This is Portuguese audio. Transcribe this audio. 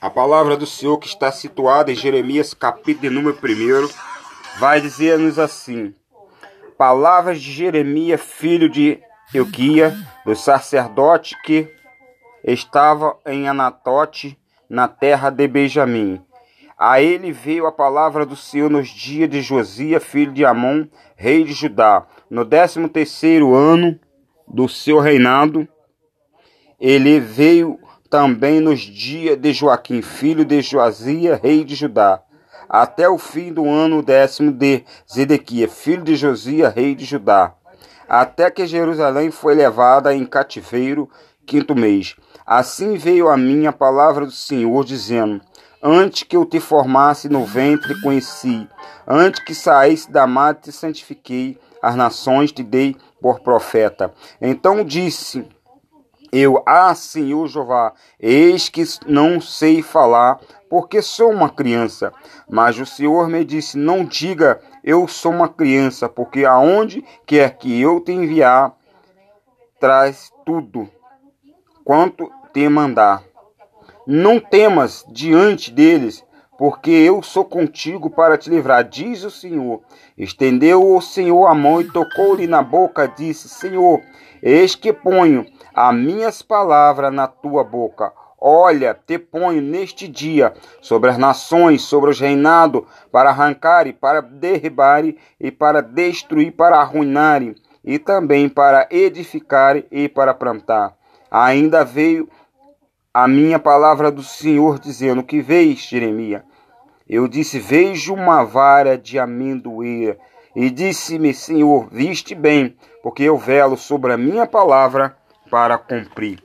A palavra do Senhor que está situada em Jeremias, capítulo número 1, vai dizer-nos assim: Palavras de Jeremias, filho de Euquia, do sacerdote que estava em Anatote, na terra de Benjamim. A ele veio a palavra do Senhor nos dias de Josia, filho de Amon, rei de Judá, no décimo terceiro ano do seu reinado. Ele veio também nos dias de Joaquim, filho de Joasia, rei de Judá, até o fim do ano décimo de Zedequia, filho de Josia, rei de Judá, até que Jerusalém foi levada em cativeiro, quinto mês. Assim veio a mim a palavra do Senhor, dizendo: Antes que eu te formasse no ventre, conheci, antes que saísse da mata, te santifiquei, as nações te dei por profeta. Então disse eu, ah, Senhor Jeová, eis que não sei falar, porque sou uma criança. Mas o Senhor me disse: Não diga, eu sou uma criança, porque aonde quer que eu te enviar, traz tudo quanto te mandar. Não temas diante deles, porque eu sou contigo para te livrar, diz o Senhor. Estendeu o Senhor a mão e tocou-lhe na boca, disse: Senhor, eis que ponho as minhas palavras na tua boca. Olha, te ponho neste dia sobre as nações, sobre os reinados, para arrancar e para derribar e para destruir, para arruinar e também para edificar e para plantar. Ainda veio a minha palavra do Senhor dizendo: Que vês, Jeremias? Eu disse: Vejo uma vara de amendoeira. E disse-me, Senhor, viste bem, porque eu velo sobre a minha palavra para cumprir.